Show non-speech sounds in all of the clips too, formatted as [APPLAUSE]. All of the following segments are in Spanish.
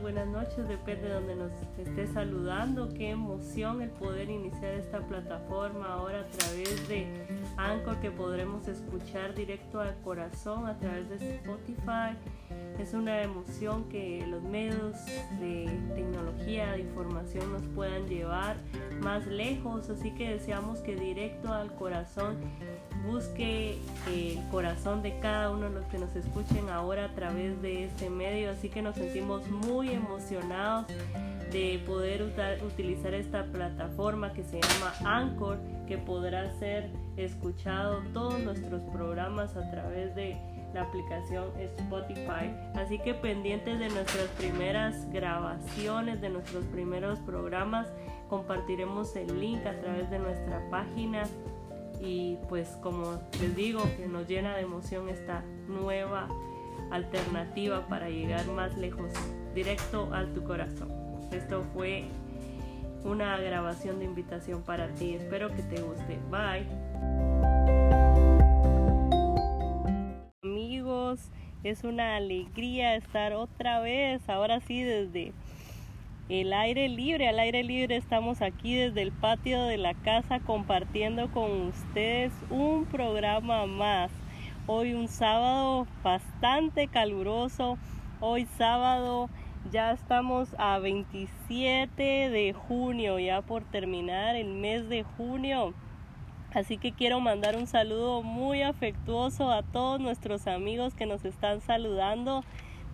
buenas noches, depende de donde nos esté saludando. Qué emoción el poder iniciar esta plataforma ahora a través de Anchor que podremos escuchar directo al corazón a través de Spotify. Es una emoción que los medios de tecnología, de información nos puedan llevar más lejos, así que deseamos que directo al corazón busque el corazón de cada uno de los que nos escuchen ahora a través de este medio, así que nos sentimos muy emocionados de poder utilizar esta plataforma que se llama Anchor, que podrá ser escuchado todos nuestros programas a través de la aplicación Spotify. Así que pendientes de nuestras primeras grabaciones, de nuestros primeros programas, compartiremos el link a través de nuestra página y pues como les digo que nos llena de emoción esta nueva alternativa para llegar más lejos, directo a tu corazón. Esto fue una grabación de invitación para ti. Espero que te guste. Bye. Es una alegría estar otra vez, ahora sí desde el aire libre, al aire libre estamos aquí desde el patio de la casa compartiendo con ustedes un programa más. Hoy un sábado bastante caluroso, hoy sábado ya estamos a 27 de junio, ya por terminar el mes de junio. Así que quiero mandar un saludo muy afectuoso a todos nuestros amigos que nos están saludando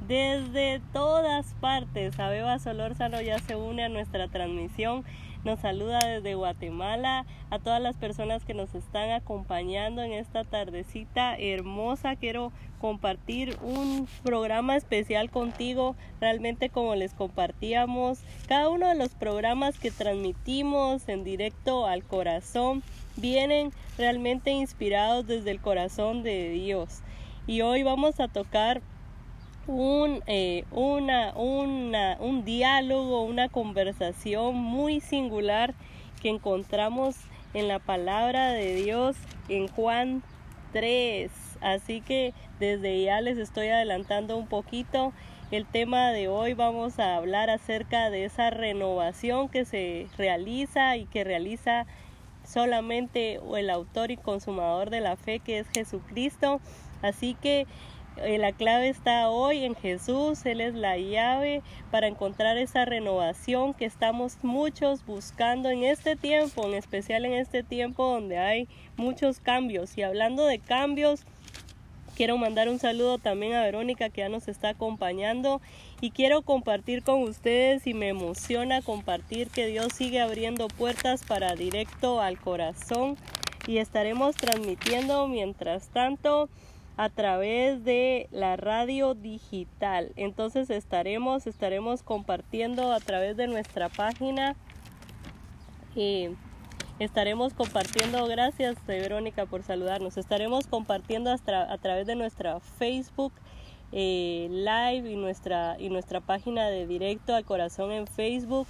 desde todas partes. Abeba Solórzano ya se une a nuestra transmisión. Nos saluda desde Guatemala a todas las personas que nos están acompañando en esta tardecita hermosa. Quiero compartir un programa especial contigo. Realmente como les compartíamos, cada uno de los programas que transmitimos en directo al corazón vienen realmente inspirados desde el corazón de Dios. Y hoy vamos a tocar un, eh, una, una, un diálogo, una conversación muy singular que encontramos en la palabra de Dios en Juan 3. Así que desde ya les estoy adelantando un poquito. El tema de hoy vamos a hablar acerca de esa renovación que se realiza y que realiza solamente el autor y consumador de la fe que es Jesucristo. Así que eh, la clave está hoy en Jesús, Él es la llave para encontrar esa renovación que estamos muchos buscando en este tiempo, en especial en este tiempo donde hay muchos cambios. Y hablando de cambios, quiero mandar un saludo también a Verónica que ya nos está acompañando y quiero compartir con ustedes y me emociona compartir que Dios sigue abriendo puertas para directo al corazón y estaremos transmitiendo mientras tanto a través de la radio digital. Entonces estaremos, estaremos compartiendo a través de nuestra página. Y estaremos compartiendo, gracias Verónica por saludarnos, estaremos compartiendo hasta, a través de nuestra Facebook eh, Live y nuestra, y nuestra página de directo al corazón en Facebook,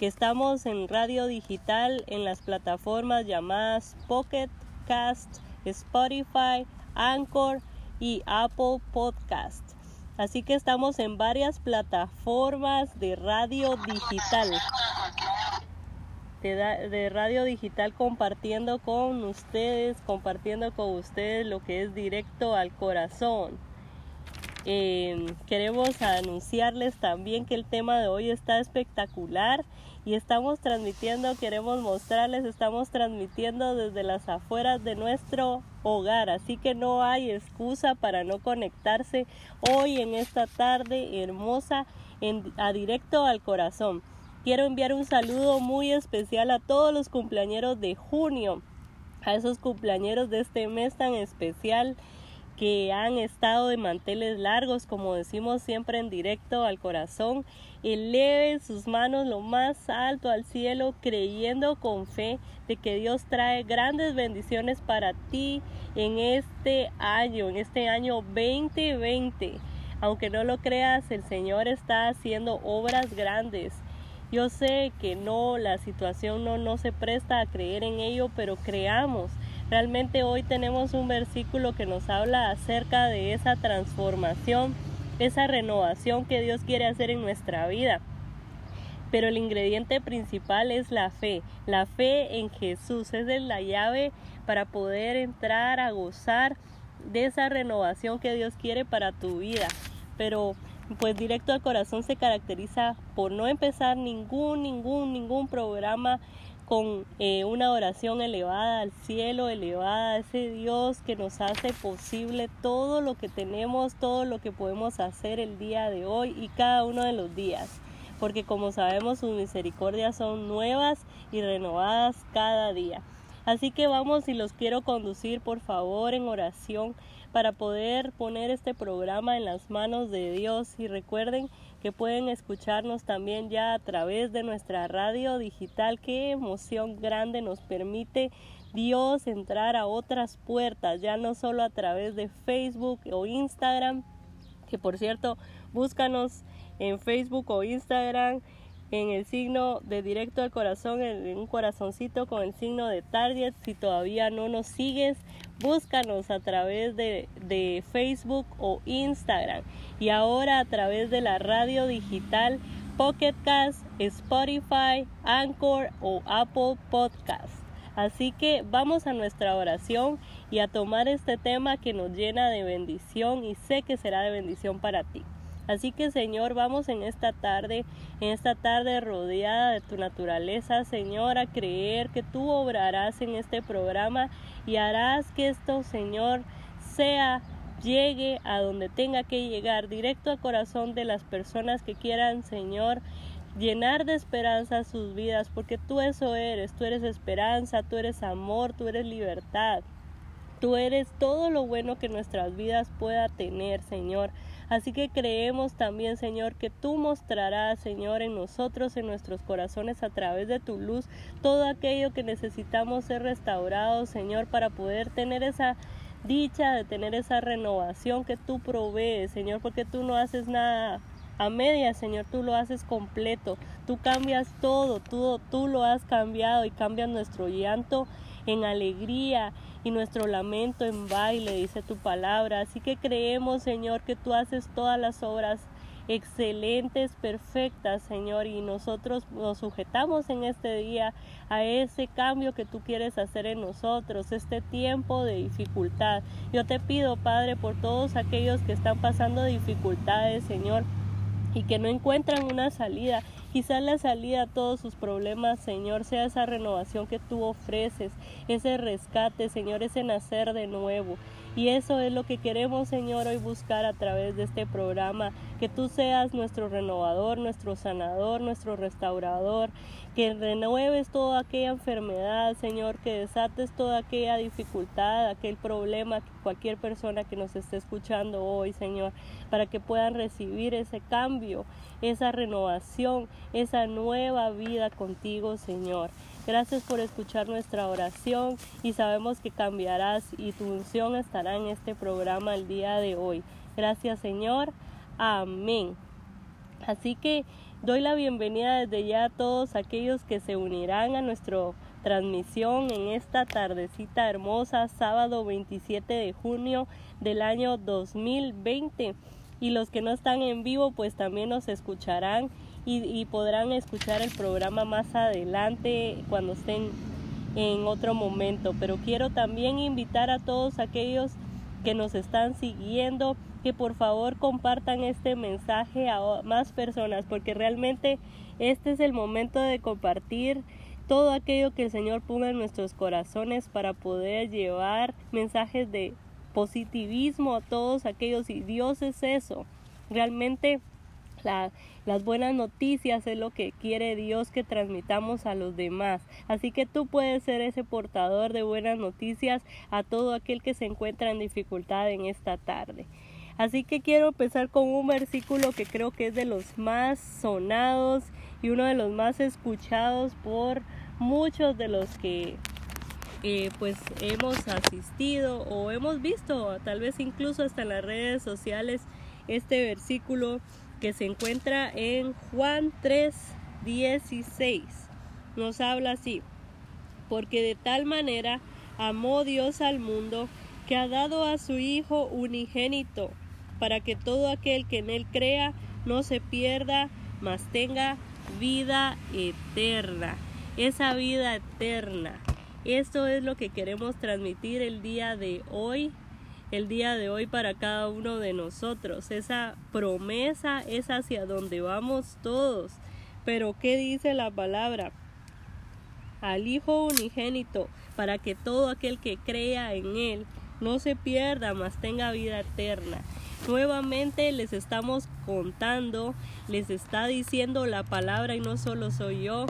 que estamos en radio digital en las plataformas llamadas Pocket Cast, Spotify, Anchor y Apple Podcast. Así que estamos en varias plataformas de radio digital. De, radio digital compartiendo con ustedes, compartiendo con ustedes lo que es directo al corazón. Em, queremos anunciarles también que el tema de hoy está espectacular y estamos transmitiendo, queremos mostrarles, estamos transmitiendo desde las afueras de nuestro hogar, así que no hay excusa para no conectarse hoy en esta tarde hermosa a directo al corazón. Quiero enviar un saludo muy especial a todos los cumpleañeros de junio, a esos cumpleañeros de este mes tan especial que han estado de manteles largos, como decimos siempre en directo al corazón, eleven sus manos lo más alto al cielo, creyendo con fe de que Dios trae grandes bendiciones para ti en este año, en este año 2020. Aunque no lo creas, el Señor está haciendo obras grandes. Yo sé que no, la situación no, no se presta a creer en ello, pero creamos Realmente hoy tenemos un versículo que nos habla acerca de esa transformación esa renovación que Dios quiere hacer en nuestra vida. Pero el ingrediente principal es la fe, la fe en Jesús. Es la llave para poder entrar a gozar de esa renovación que Dios quiere para tu vida. Pero pues directo al corazón se caracteriza por no empezar ningún, ningún, ningún programa con eh, una oración elevada al cielo, elevada a ese Dios que nos hace posible todo lo que tenemos, todo lo que podemos hacer el día de hoy y cada uno de los días. Porque como sabemos sus misericordias son nuevas y renovadas cada día. Así que vamos y los quiero conducir por favor en oración para poder poner este programa en las manos de Dios y recuerden que pueden escucharnos también ya a través de nuestra radio digital. Qué emoción grande nos permite Dios entrar a otras puertas, ya no solo a través de Facebook o Instagram, que por cierto, búscanos en Facebook o Instagram en el signo de directo al corazón, en un corazoncito con el signo de target. Si todavía no nos sigues, búscanos a través de, de Facebook o Instagram. Y ahora a través de la radio digital Pocket Cast, Spotify, Anchor o Apple Podcast. Así que vamos a nuestra oración y a tomar este tema que nos llena de bendición y sé que será de bendición para ti. Así que Señor, vamos en esta tarde, en esta tarde rodeada de tu naturaleza, Señor, a creer que tú obrarás en este programa y harás que esto, Señor, sea llegue a donde tenga que llegar, directo al corazón de las personas que quieran, Señor, llenar de esperanza sus vidas, porque tú eso eres, tú eres esperanza, tú eres amor, tú eres libertad. Tú eres todo lo bueno que nuestras vidas pueda tener, Señor. Así que creemos también, Señor, que tú mostrarás, Señor, en nosotros, en nuestros corazones, a través de tu luz, todo aquello que necesitamos ser restaurados, Señor, para poder tener esa dicha de tener esa renovación que tú provees, Señor, porque tú no haces nada a media, Señor, tú lo haces completo, tú cambias todo, tú, tú lo has cambiado y cambias nuestro llanto en alegría y nuestro lamento en baile, dice tu palabra. Así que creemos, Señor, que tú haces todas las obras excelentes, perfectas, Señor, y nosotros nos sujetamos en este día a ese cambio que tú quieres hacer en nosotros, este tiempo de dificultad. Yo te pido, Padre, por todos aquellos que están pasando dificultades, Señor, y que no encuentran una salida. Quizás la salida a todos sus problemas, Señor, sea esa renovación que tú ofreces, ese rescate, Señor, ese nacer de nuevo. Y eso es lo que queremos, Señor, hoy buscar a través de este programa, que tú seas nuestro renovador, nuestro sanador, nuestro restaurador, que renueves toda aquella enfermedad, Señor, que desates toda aquella dificultad, aquel problema, cualquier persona que nos esté escuchando hoy, Señor, para que puedan recibir ese cambio, esa renovación, esa nueva vida contigo, Señor. Gracias por escuchar nuestra oración y sabemos que cambiarás y tu unción estará en este programa el día de hoy. Gracias Señor. Amén. Así que doy la bienvenida desde ya a todos aquellos que se unirán a nuestra transmisión en esta tardecita hermosa, sábado 27 de junio del año 2020. Y los que no están en vivo, pues también nos escucharán y, podrán escuchar el programa más adelante cuando estén en otro momento. Pero quiero también invitar a todos aquellos que nos están siguiendo que por favor compartan este mensaje a más personas porque realmente este es el momento de compartir todo aquello que el Señor ponga en nuestros corazones para poder llevar mensajes de positivismo a todos aquellos y Dios es eso. Realmente las buenas noticias es lo que quiere Dios que transmitamos a los demás. Así que tú puedes ser ese portador de buenas noticias a todo aquel que se encuentra en dificultad en esta tarde. Así que quiero empezar con un versículo que creo que es de los más sonados y uno de los más escuchados por muchos de los que eh, pues hemos asistido o hemos visto, tal vez incluso hasta en las redes sociales, este versículo que se encuentra en Juan 3, 16. Nos habla así, porque de tal manera amó Dios al mundo que ha dado a su Hijo unigénito, para que todo aquel que en Él crea no se pierda, mas tenga vida eterna. Esa vida eterna. Esto es lo que queremos transmitir el día de hoy el día de hoy para cada uno de nosotros. Esa promesa es hacia donde vamos todos. Pero ¿qué dice la palabra? Al Hijo unigénito, para que todo aquel que crea en Él no se pierda, mas tenga vida eterna. Nuevamente les estamos contando, les está diciendo la palabra y no solo soy yo,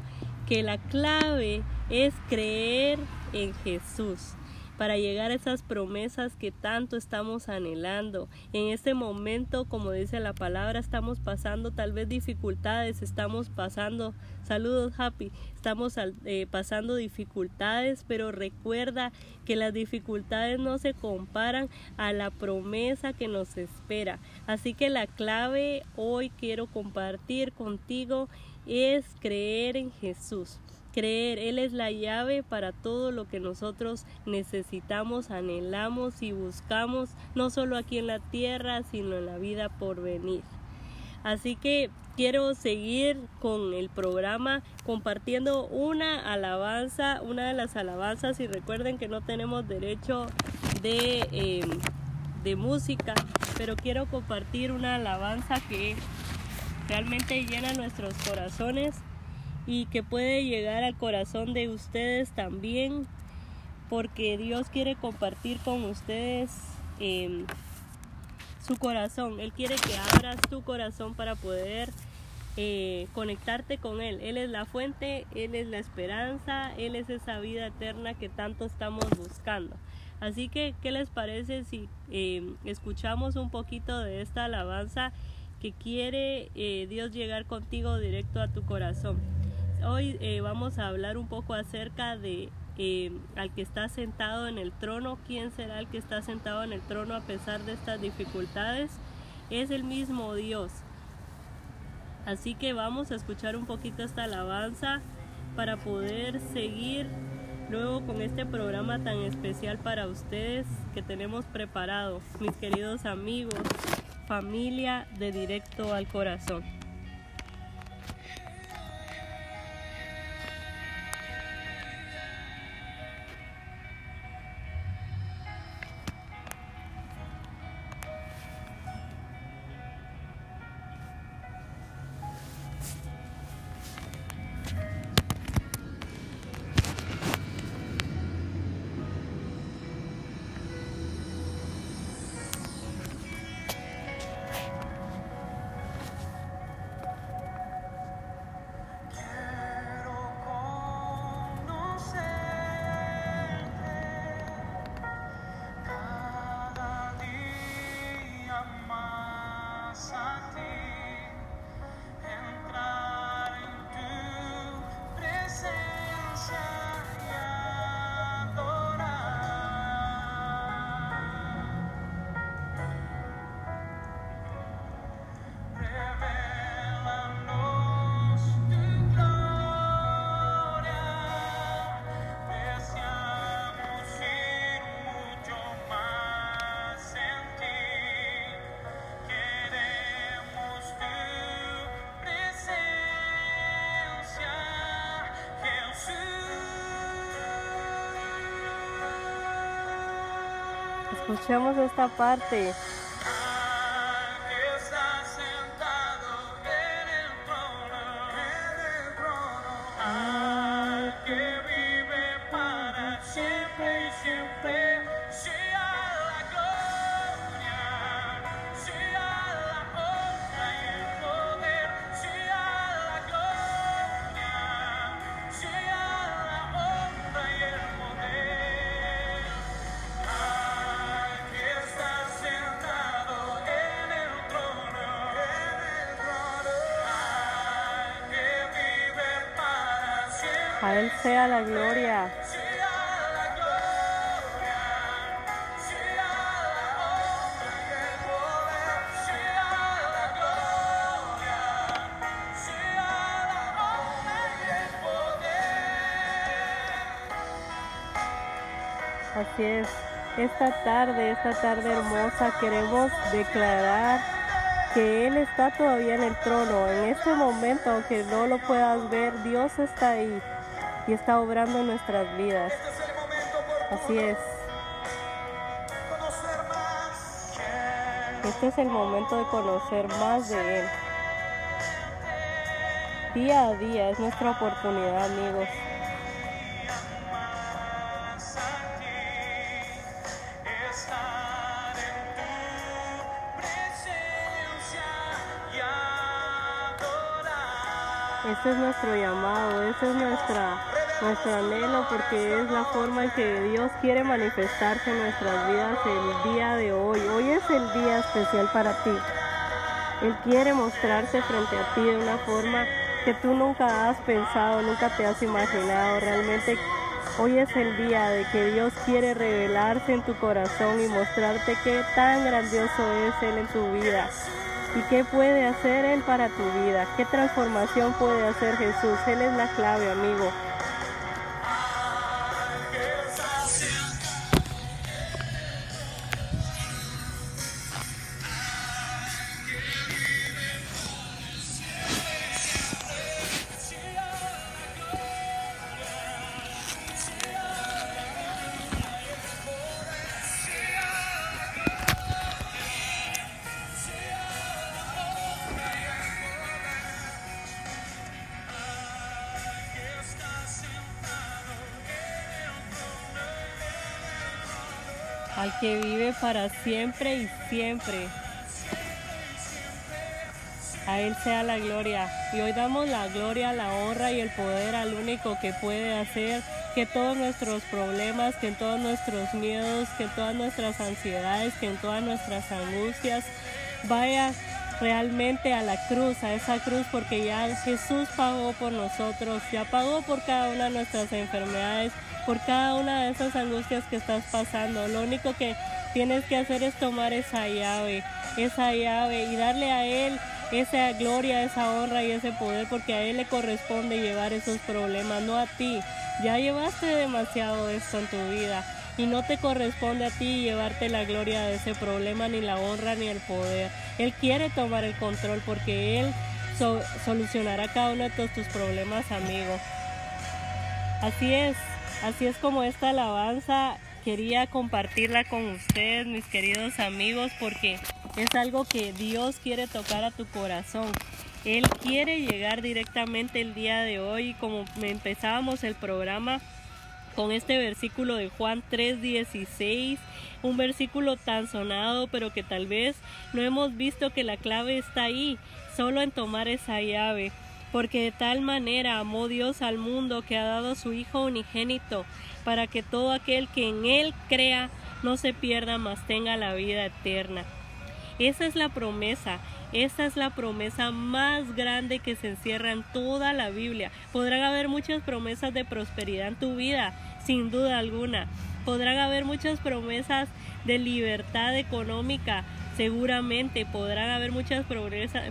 que la clave es creer en Jesús para llegar a esas promesas que tanto estamos anhelando. En este momento, como dice la palabra, estamos pasando tal vez dificultades, estamos pasando, saludos Happy, estamos eh, pasando dificultades, pero recuerda que las dificultades no se comparan a la promesa que nos espera. Así que la clave hoy quiero compartir contigo es creer en Jesús creer. Él es la llave para todo lo que nosotros necesitamos, anhelamos y buscamos, no solo aquí en la tierra, sino en la vida por venir. Así que quiero seguir con el programa compartiendo una alabanza, una de las alabanzas y recuerden que no tenemos derecho de, em, de música, pero quiero compartir una alabanza que realmente llena nuestros corazones y que puede llegar al corazón de ustedes también porque Dios quiere compartir con ustedes em, su corazón. Él quiere que abras tu corazón para poder eh, conectarte con Él. Él es la fuente, Él es la esperanza, Él es esa vida eterna que tanto estamos buscando. Así que, ¿qué les parece si em, escuchamos un poquito de esta alabanza que quiere eh, Dios llegar contigo directo a tu corazón? Hoy eh, vamos a hablar un poco acerca de eh, al que está sentado en el trono. ¿Quién será el que está sentado en el trono a pesar de estas dificultades? Es el mismo Dios. Así que vamos a escuchar un poquito esta alabanza para poder seguir luego con este programa tan especial para ustedes que tenemos preparado, mis queridos amigos, familia de directo al corazón. Escuchemos esta parte. Sea la gloria. Así es. esta tarde, esta tarde hermosa, queremos declarar que Él está todavía en el trono. En este momento, aunque no lo puedas ver, Dios está ahí y está obrando en nuestras vidas. Así es. Este es el momento de conocer más de Él. Día a día es nuestra oportunidad, amigos. Este es nuestro llamado, este es nuestra, nuestro anhelo porque es la forma en que Dios quiere manifestarse en nuestras vidas el día de hoy. Hoy es el día especial para ti. Él quiere mostrarse frente a ti de una forma que tú nunca has pensado, nunca te has imaginado. Realmente hoy es el día de que Dios quiere revelarse en tu corazón y mostrarte qué tan grandioso es Él en tu vida. ¿Y qué puede hacer Él para tu vida? ¿Qué transformación puede hacer Jesús? Él es la clave, amigo. Al que vive para siempre y siempre. A Él sea la gloria. Y hoy damos la gloria, la honra y el poder al único que puede hacer que todos nuestros problemas, que todos nuestros miedos, que todas nuestras ansiedades, que todas nuestras angustias vaya realmente a la cruz, a esa cruz, porque ya Jesús pagó por nosotros, ya pagó por cada una de nuestras enfermedades, por cada una de esas angustias que estás pasando. Lo único que tienes que hacer es tomar esa llave, esa llave y darle a Él esa gloria, esa honra y ese poder, porque a Él le corresponde llevar esos problemas, no a ti. Ya llevaste demasiado de esto en tu vida y no te corresponde a ti llevarte la gloria de ese problema, ni la honra, ni el poder. Él quiere tomar el control porque Él solucionará cada uno de tus problemas, amigo. Así es. Así es como esta alabanza quería compartirla con ustedes, mis queridos amigos, porque es algo que Dios quiere tocar a tu corazón. Él quiere llegar directamente el día de hoy, como empezábamos el programa con este versículo de Juan 3:16, un versículo tan sonado, pero que tal vez no hemos visto que la clave está ahí, solo en tomar esa llave porque de tal manera amó Dios al mundo que ha dado su Hijo unigénito, para que todo aquel que en Él crea no se pierda, mas tenga la vida eterna. Esa es la promesa, esa es la promesa más grande que se encierra en toda la Biblia. Podrán haber muchas promesas de prosperidad en tu vida, sin duda alguna. Podrán haber muchas promesas de libertad económica, seguramente. Podrán haber muchos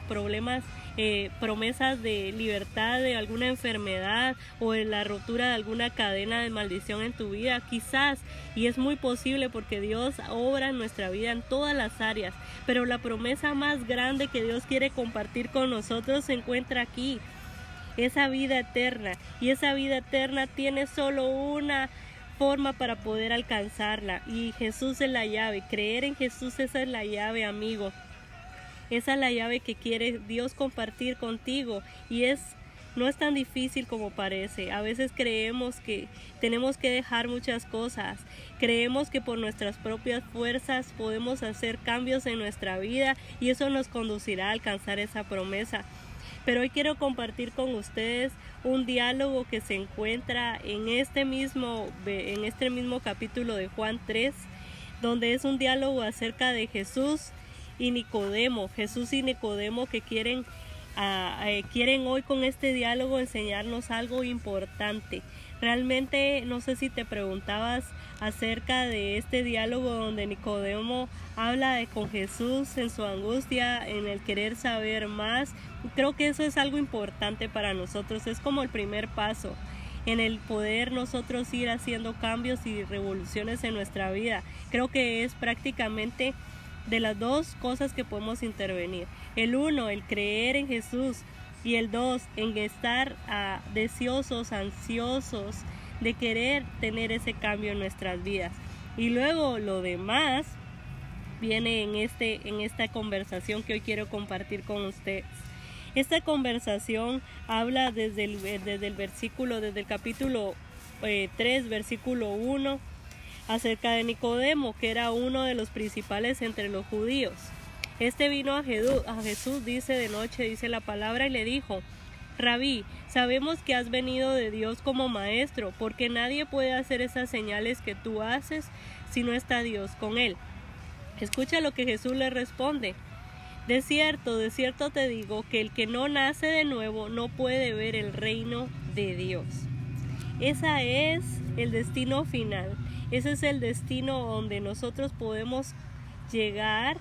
problemas eh, promesas de libertad de alguna enfermedad o de la rotura de alguna cadena de maldición en tu vida, quizás, y es muy posible porque Dios obra en nuestra vida en todas las áreas, pero la promesa más grande que Dios quiere compartir con nosotros se encuentra aquí, esa vida eterna, y esa vida eterna tiene solo una forma para poder alcanzarla y Jesús es la llave, creer en Jesús esa es la llave amigo esa es la llave que quiere Dios compartir contigo y es no es tan difícil como parece. A veces creemos que tenemos que dejar muchas cosas. Creemos que por nuestras propias fuerzas podemos hacer cambios en nuestra vida y eso nos conducirá a alcanzar esa promesa. Pero hoy quiero compartir con ustedes un diálogo que se encuentra en este mismo en este mismo capítulo de Juan 3, donde es un diálogo acerca de Jesús y Nicodemo, Jesús y Nicodemo que quieren, ah, eh, quieren hoy con este diálogo enseñarnos algo importante. Realmente no sé si te preguntabas acerca de este diálogo donde Nicodemo habla con Jesús en su angustia, en el querer saber más. Creo que eso es algo importante para nosotros, es como el primer paso. en el poder nosotros ir haciendo cambios y revoluciones en nuestra vida. Creo que es prácticamente de las dos cosas que podemos intervenir. El uno, el creer en Jesús y el dos, en estar ah, deseosos, ansiosos de querer tener ese cambio en nuestras vidas. Y luego lo demás viene en, este, en esta conversación que hoy quiero compartir con ustedes. Esta conversación habla desde el, desde el versículo, desde el capítulo 3, eh, versículo 1, acerca de Nicodemo, que era uno de los principales entre los judíos. Este vino a Jesús, dice de noche, dice la palabra, y le dijo, Rabí, sabemos que has venido de Dios como maestro, porque nadie puede hacer esas señales que tú haces si no está Dios con él. Escucha lo que Jesús le responde. De cierto, de cierto te digo que el que no nace de nuevo no puede ver el reino de Dios. Ese es el destino final. Ese es el destino donde nosotros podemos llegar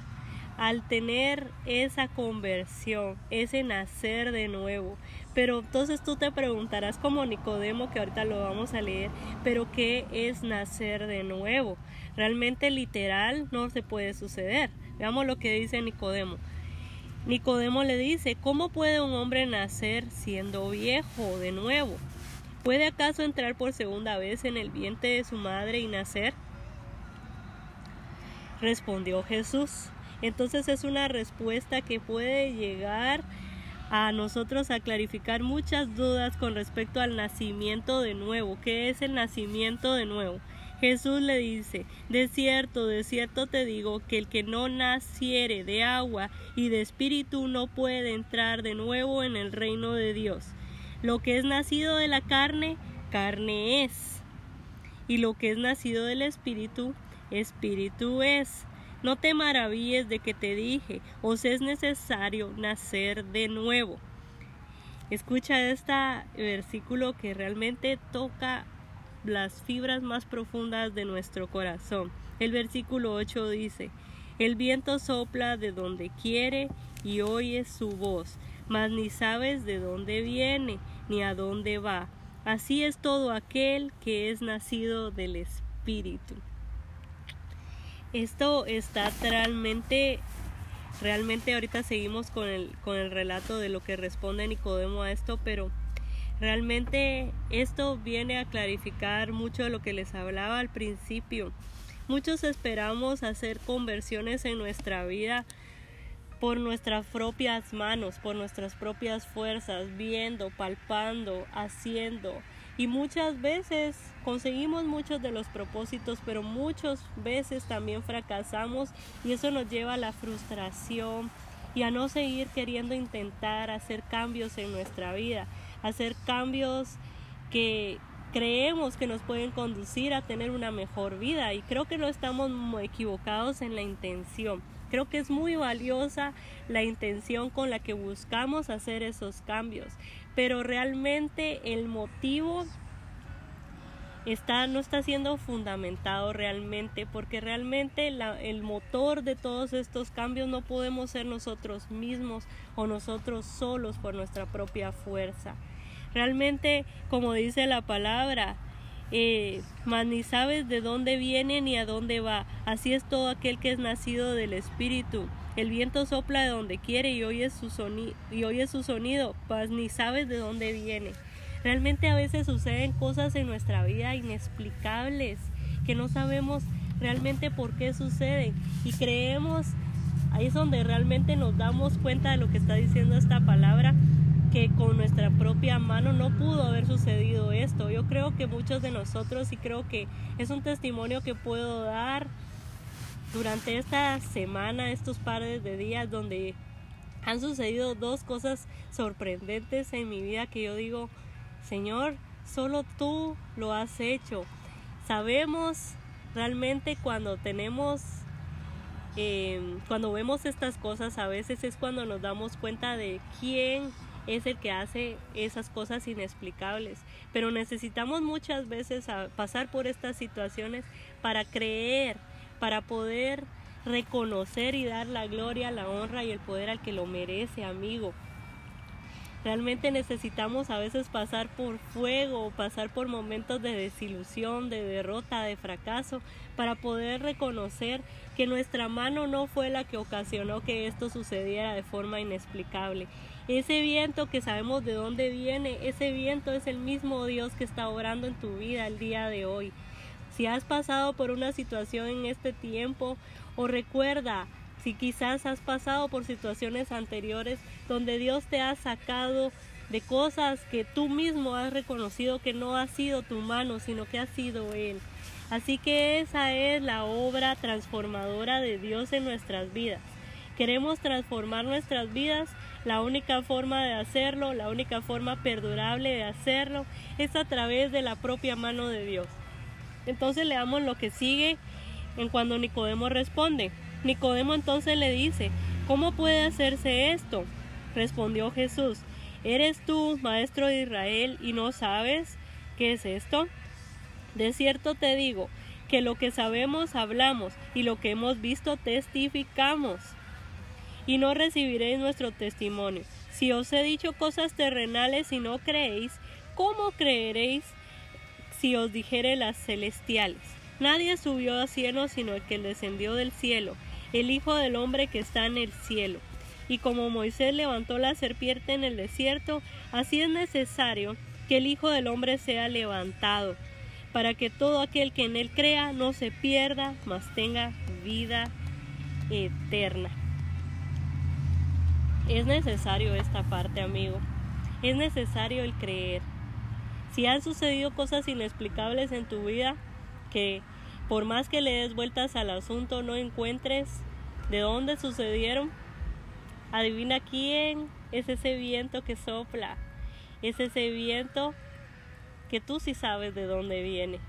al tener esa conversión, ese nacer de nuevo. Pero entonces tú te preguntarás como Nicodemo, que ahorita lo vamos a leer, pero ¿qué es nacer de nuevo? Realmente literal no se puede suceder. Veamos lo que dice Nicodemo. Nicodemo le dice, ¿cómo puede un hombre nacer siendo viejo de nuevo? ¿Puede acaso entrar por segunda vez en el vientre de su madre y nacer? Respondió Jesús. Entonces es una respuesta que puede llegar a nosotros a clarificar muchas dudas con respecto al nacimiento de nuevo. ¿Qué es el nacimiento de nuevo? Jesús le dice, de cierto, de cierto te digo, que el que no naciere de agua y de espíritu no puede entrar de nuevo en el reino de Dios. Lo que es nacido de la carne, carne es. Y lo que es nacido del espíritu, espíritu es. No te maravilles de que te dije, os es necesario nacer de nuevo. Escucha este versículo que realmente toca las fibras más profundas de nuestro corazón. El versículo 8 dice, El viento sopla de donde quiere y oyes su voz, mas ni sabes de dónde viene ni a dónde va. Así es todo aquel que es nacido del Espíritu. Esto está realmente, realmente ahorita seguimos con el, con el relato de lo que responde Nicodemo a esto, pero Realmente esto viene a clarificar mucho de lo que les hablaba al principio. Muchos esperamos hacer conversiones en nuestra vida por nuestras propias manos, por nuestras propias fuerzas, viendo, palpando, haciendo. Y muchas veces conseguimos muchos de los propósitos, pero muchas veces también fracasamos y eso nos lleva a la frustración y a no seguir queriendo intentar hacer cambios en nuestra vida hacer cambios que creemos que nos pueden conducir a tener una mejor vida y creo que no estamos equivocados en la intención. Creo que es muy valiosa la intención con la que buscamos hacer esos cambios, pero realmente el motivo está, no está siendo fundamentado realmente, porque realmente el motor de todos estos cambios no podemos ser nosotros mismos o nosotros solos por nuestra propia fuerza. Realmente, como dice la palabra, eh, mas ni sabes de dónde viene ni a dónde va. Así es todo aquel que es nacido del Espíritu. El viento sopla de donde quiere y oye su, sonido, y oye su sonido, mas ni sabes de dónde viene. Realmente a veces suceden cosas en nuestra vida inexplicables que no sabemos realmente por qué suceden y creemos, ahí es donde realmente nos damos cuenta de lo que está diciendo esta palabra, que con nuestra propia mano no pudo haber sucedido esto. Yo creo que muchos de nosotros y creo que es un testimonio que puedo dar durante esta semana, estos pares de días donde han sucedido dos cosas sorprendentes en mi vida que yo digo, Señor, solo tú lo has hecho. Sabemos realmente cuando tenemos, eh, cuando vemos estas cosas, a veces es cuando nos damos cuenta de quién es el que hace esas cosas inexplicables. Pero necesitamos muchas veces pasar por estas situaciones para creer, para poder reconocer y dar la gloria, la honra y el poder al que lo merece, amigo. Realmente necesitamos a veces pasar por fuego, pasar por momentos de desilusión, de derrota, de fracaso, para poder reconocer que nuestra mano no fue la que ocasionó que esto sucediera de forma inexplicable. Ese viento que sabemos de dónde viene, ese viento es el mismo Dios que está orando en tu vida el día de hoy. Si has pasado por una situación en este tiempo, o recuerda, si quizás has pasado por situaciones anteriores donde Dios te ha sacado de cosas que tú mismo has reconocido que no ha sido tu mano, sino que ha sido Él. Así que esa es la obra transformadora de Dios en nuestras vidas. Queremos transformar nuestras vidas. La única forma de hacerlo, la única forma perdurable de hacerlo es a través de la propia mano de Dios. Entonces leamos lo que sigue en cuando Nicodemo responde. Nicodemo entonces le dice, ¿cómo puede hacerse esto? Respondió Jesús, ¿eres tú, maestro de Israel, y no sabes qué es esto? De cierto te digo, que lo que sabemos hablamos y lo que hemos visto testificamos. Y no recibiréis nuestro testimonio. Si os he dicho cosas terrenales y no creéis, ¿cómo creeréis si os dijere las celestiales? Nadie subió a cielo sino el que descendió del cielo, el Hijo del Hombre que está en el cielo. Y como Moisés levantó la serpiente en el desierto, así es necesario que el Hijo del Hombre sea levantado, para que todo aquel que en él crea no se pierda, mas tenga vida eterna. Es necesario esta parte, amigo. Es necesario el creer. Si han sucedido cosas inexplicables en tu vida que por más que le des vueltas al asunto, no encuentres de dónde sucedieron. Adivina quién es ese viento que sopla. Es ese viento que tú sí sabes de dónde viene.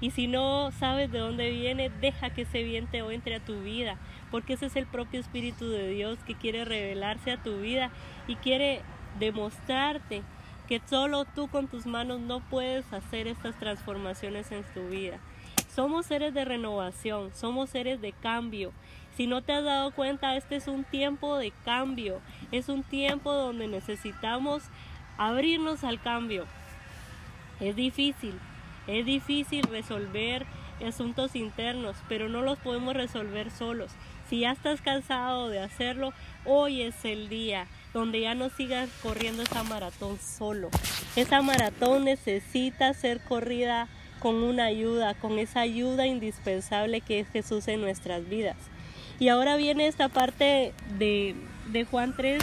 Y si no sabes de dónde viene, deja que ese viento entre a tu vida, porque ese es el propio Espíritu de Dios que quiere revelarse a tu vida y quiere demostrarte que solo tú con tus manos no puedes hacer estas transformaciones en tu vida. Somos seres de renovación, somos seres de cambio. Si no te has dado cuenta, este es un tiempo de cambio, es un tiempo donde necesitamos abrirnos al cambio. Es difícil, es difícil resolver asuntos internos, pero no los podemos resolver solos. Si ya estás cansado de hacerlo, hoy es el día donde ya no sigas corriendo esa maratón solo. Esa maratón necesita ser corrida con una ayuda, con esa ayuda indispensable que es Jesús en nuestras vidas. Y ahora viene esta parte de, Juan 3,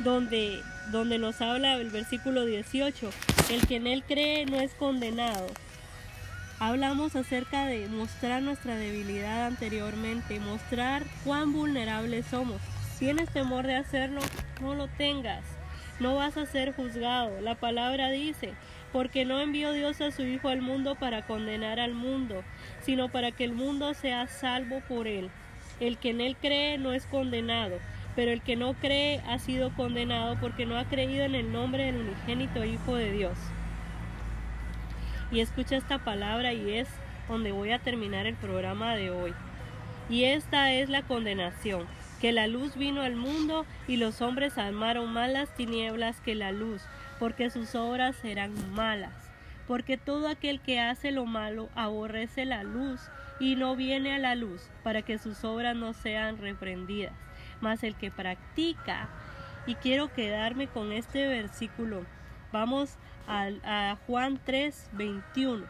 donde, donde nos habla el versículo 18, el que en él cree no es condenado. Hablamos acerca de mostrar nuestra debilidad anteriormente, mostrar cuán vulnerables somos. ¿Tienes temor de hacerlo? No lo tengas. No vas a ser juzgado. La palabra dice, porque no envió Dios a su Hijo al mundo para condenar al mundo, sino para que el mundo sea salvo por él. El que en él cree no es condenado, pero el que no cree ha sido condenado porque no ha creído en el nombre del unigénito Hijo de Dios. Y escucha esta palabra y es donde voy a terminar el programa de hoy. Y esta es la condenación, que la luz vino al mundo y los hombres amaron más las tinieblas que la luz, porque sus obras serán malas. Porque todo aquel que hace lo malo aborrece la luz y no viene a la luz, para que sus obras no sean reprendidas. Mas el que practica, y quiero quedarme con este versículo, vamos a, a Juan 3, 21.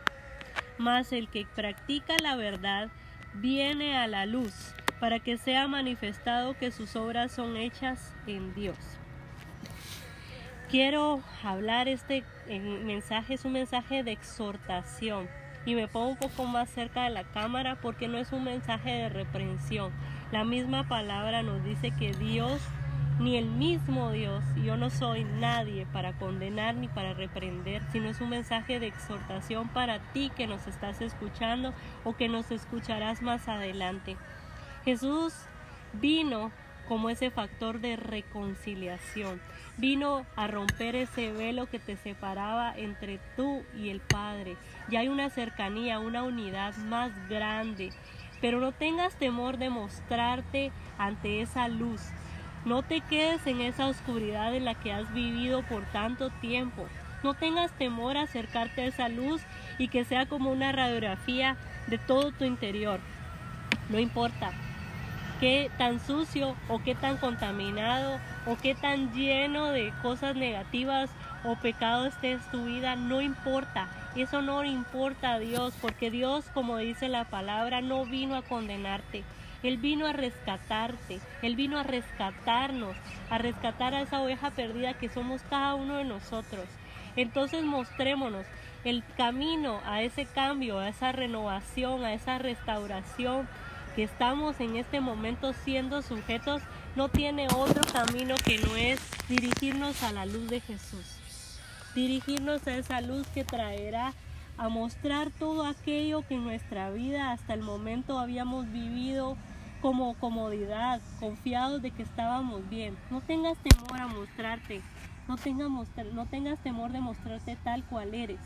Mas el que practica la verdad viene a la luz, para que sea manifestado que sus obras son hechas en Dios quiero hablar este mensaje, es un mensaje de exhortación y me pongo un poco más cerca de la cámara porque no es un mensaje de reprensión. La misma palabra nos dice que Dios, ni el mismo Dios, yo no soy nadie para condenar ni para reprender, sino es un mensaje de exhortación para ti que nos estás escuchando o que nos escucharás más adelante. Jesús vino como ese factor de reconciliación. Vino a romper ese velo que te separaba entre tú y el Padre. Ya hay una cercanía, una unidad más grande. Pero no tengas temor de mostrarte ante esa luz. No te quedes en esa oscuridad en la que has vivido por tanto tiempo. No tengas temor a acercarte a esa luz y que sea como una radiografía de todo tu interior. No importa qué tan sucio o qué tan contaminado o qué tan lleno de cosas negativas o pecado estés tu vida, no importa. Eso no importa a Dios, porque Dios, como dice la palabra, no vino a condenarte. Él vino a rescatarte, Él vino a rescatarnos, a rescatar a esa oveja perdida que somos cada uno de nosotros. Entonces mostrémonos el camino a ese cambio, a esa renovación, a esa restauración que estamos en este momento siendo sujetos, no tiene otro camino que no es dirigirnos a la luz de Jesús dirigirnos a esa luz que traerá a mostrar todo aquello que en nuestra vida hasta el momento habíamos vivido como comodidad, confiados de que estábamos bien. No tengas temor a mostrarte, no, no tengas temor de mostrarte tal cual eres,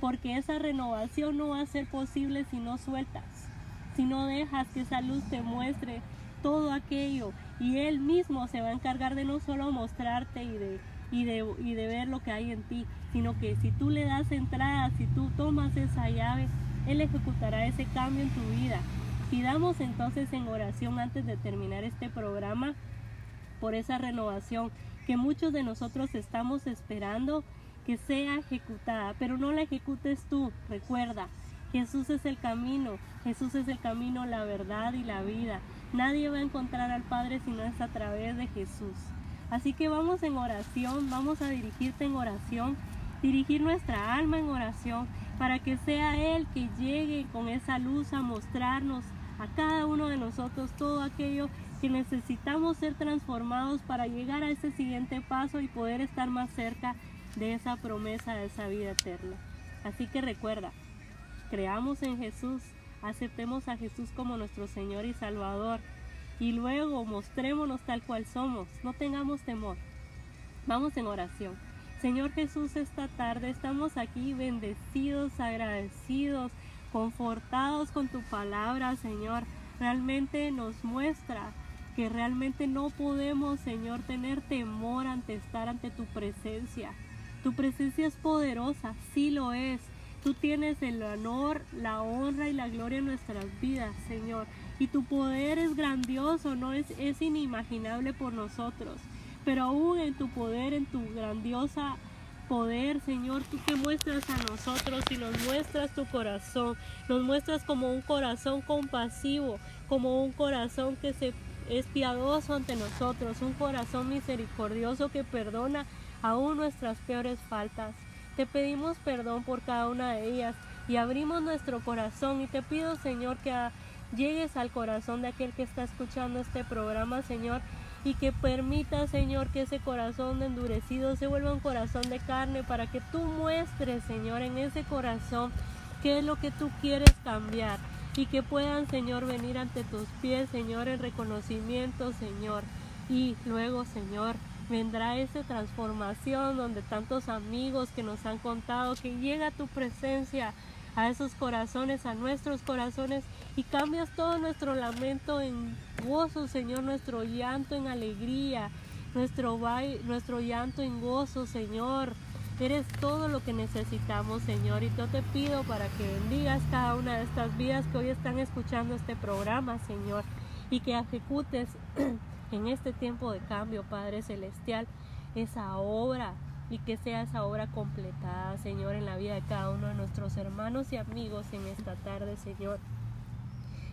porque esa renovación no va a ser posible si no sueltas, si no dejas que esa luz te muestre todo aquello y Él mismo se va a encargar de no solo mostrarte y de y de, y de ver lo que hay en ti, sino que si tú le das entrada, si tú tomas esa llave, Él ejecutará ese cambio en tu vida. Pidamos entonces en oración antes de terminar este programa por esa renovación que muchos de nosotros estamos esperando que sea ejecutada, pero no la ejecutes tú, recuerda. Jesús es el camino, Jesús es el camino, la verdad y la vida. Nadie va a encontrar al Padre si no es a través de Jesús. Así que vamos en oración, vamos a dirigirte en oración, dirigir nuestra alma en oración para que sea Él que llegue con esa luz a mostrarnos a cada uno de nosotros todo aquello que necesitamos ser transformados para llegar a ese siguiente paso y poder estar más cerca de esa promesa de esa vida eterna. Así que recuerda, creamos en Jesús, aceptemos a Jesús como nuestro Señor y Salvador y luego mostrémonos tal cual somos, no tengamos temor. Vamos en oración. Señor Jesús, esta tarde estamos aquí bendecidos, agradecidos, confortados con tu palabra, Señor. Realmente nos muestra que realmente no podemos, Señor, tener temor ante estar ante tu presencia. Tu presencia es poderosa, sí lo es. Tú tienes el honor, la honra y la gloria en nuestras vidas, Señor y tu poder es grandioso, no es, inimaginable por nosotros. Pero aún en tu poder, en tu grandiosa poder, Señor, tú te muestras a nosotros y nos muestras tu corazón, nos muestras como un corazón compasivo, como un corazón que se es piadoso ante nosotros, un corazón misericordioso que perdona aún nuestras peores faltas. Te pedimos perdón por cada una de ellas y abrimos nuestro corazón y te pido, Señor, que llegues al corazón de aquel que está escuchando este programa, Señor, y que permita, Señor, que ese corazón endurecido se vuelva un corazón de carne para que tú muestres, Señor, en ese corazón qué es lo que tú quieres cambiar y que puedan, Señor, venir ante tus pies, Señor, en reconocimiento, Señor. Y luego, Señor, vendrá esa transformación donde tantos amigos que nos han contado que llega tu presencia a esos corazones, a nuestros corazones y cambias todo nuestro lamento en gozo, Señor, nuestro llanto en alegría, nuestro, nuestro llanto en gozo, Señor. Eres todo lo que necesitamos, Señor, y yo te pido para que bendigas cada una de estas vidas que hoy están escuchando este programa, Señor, y que ejecutes [CLEARS THROAT] en este tiempo de cambio, Padre Celestial, esa obra y que sea esa obra completada, Señor, en la vida de cada uno de nuestros hermanos y amigos en esta tarde, Señor.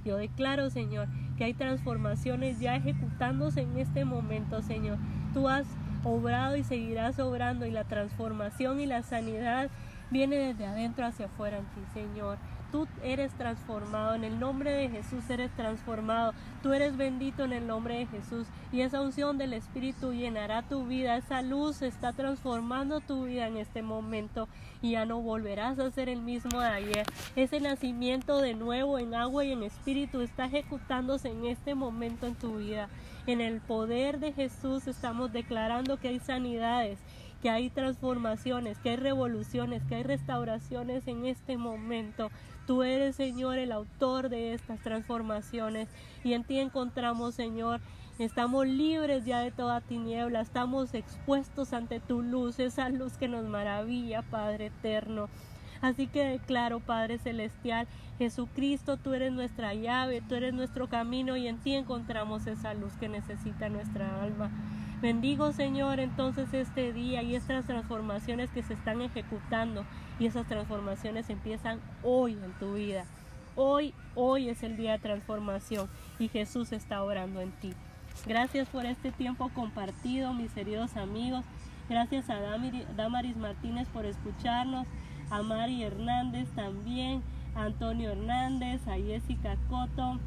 Yo declaro, Señor, que hay transformaciones ya ejecutándose en este momento, Señor. Tú has obrado y seguirás obrando y la transformación y la sanidad viene desde adentro hacia afuera en ti, Señor tú eres transformado, en el nombre de Jesús eres transformado, tú eres bendito en el nombre de Jesús y esa unción del Espíritu llenará tu vida, esa luz está transformando tu vida en este momento y ya no volverás a ser el mismo de ayer. Ese nacimiento de nuevo en agua y en espíritu está ejecutándose en este momento en tu vida. En el poder de Jesús estamos declarando que hay sanidades que hay transformaciones, que hay revoluciones, que hay restauraciones en este momento. Tú eres, Señor, el autor de estas transformaciones y en ti encontramos, Señor, Estamos libres ya de toda tiniebla, estamos expuestos ante tu luz, esa luz que nos maravilla, Padre eterno. Así que declaro, Padre Celestial, Jesucristo, tú eres nuestra llave, tú eres nuestro camino y en ti encontramos esa luz que necesita nuestra alma. Bendigo, Señor, entonces este día y estas transformaciones que se están ejecutando y esas transformaciones empiezan hoy en tu vida. Hoy, hoy es el día de transformación y Jesús está orando en ti. Gracias por este tiempo compartido, mis queridos amigos. Gracias a Damaris Martínez por escucharnos, a Mari Hernández también, a Antonio Hernández, a Jessica Coto,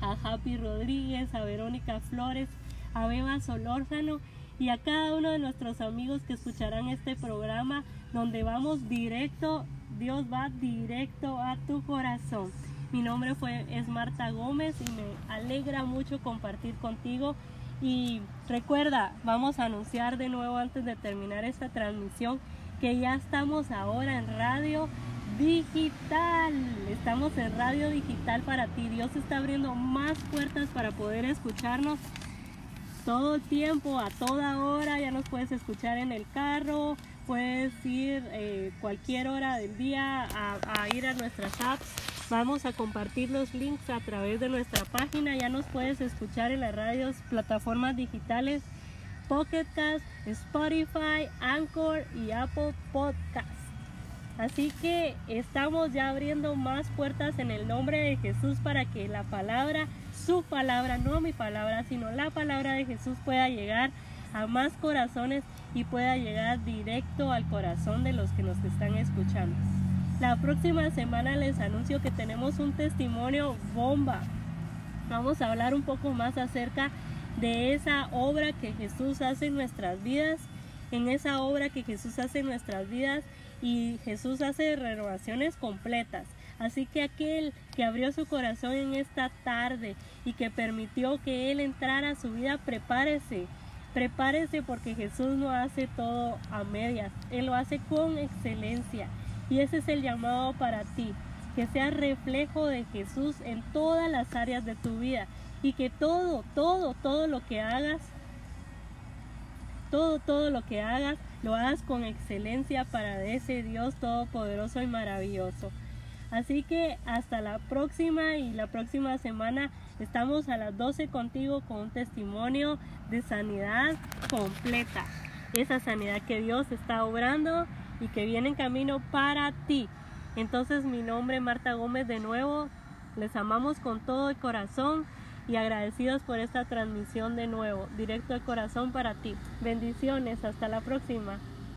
a Happy Rodríguez, a Verónica Flores, a Beba Solórzano y a cada uno de nuestros amigos que escucharán este programa donde vamos directo, Dios va directo a tu corazón. Mi nombre fue, es Marta Gómez y me alegra mucho compartir contigo. Y recuerda, vamos a anunciar de nuevo antes de terminar esta transmisión que ya estamos ahora en radio digital. Estamos en radio digital para ti. Dios está abriendo más puertas para poder escucharnos todo el tiempo, a toda hora. Ya nos puedes escuchar en el carro, puedes ir eh, cualquier hora del día a ir a nuestras apps Vamos a compartir los links a través de nuestra página. Ya nos puedes escuchar en las radios, plataformas digitales, Pocket Spotify, Anchor y Apple Podcast. Así que estamos ya abriendo más puertas en el nombre de Jesús para que la palabra, su palabra, no mi palabra, sino la palabra de Jesús pueda llegar a más corazones y pueda llegar directo al corazón de los que nos están escuchando. La próxima semana les anuncio que tenemos un testimonio bomba. Vamos a hablar un poco más acerca de esa obra que Jesús hace en nuestras vidas, en esa obra que Jesús hace en nuestras vidas y Jesús hace renovaciones completas. Así que aquel que abrió su corazón en esta tarde y que permitió que Él entrara a su vida, prepárese. Prepárese porque Jesús no hace todo a medias, Él lo hace con excelencia. Y ese es el llamado para ti, que seas reflejo de Jesús en todas las áreas de tu vida y que todo, todo, todo lo que hagas, todo, todo lo que hagas, lo hagas con excelencia para ese Dios todopoderoso y maravilloso. Así que hasta la próxima y la próxima semana estamos a las 12 contigo con un testimonio de sanidad completa. Esa sanidad que Dios está obrando y que viene en camino para ti. Entonces mi nombre es Marta Gómez de nuevo. Les amamos con todo el corazón y agradecidos por esta transmisión de nuevo, directo al corazón para ti. Bendiciones, hasta la próxima.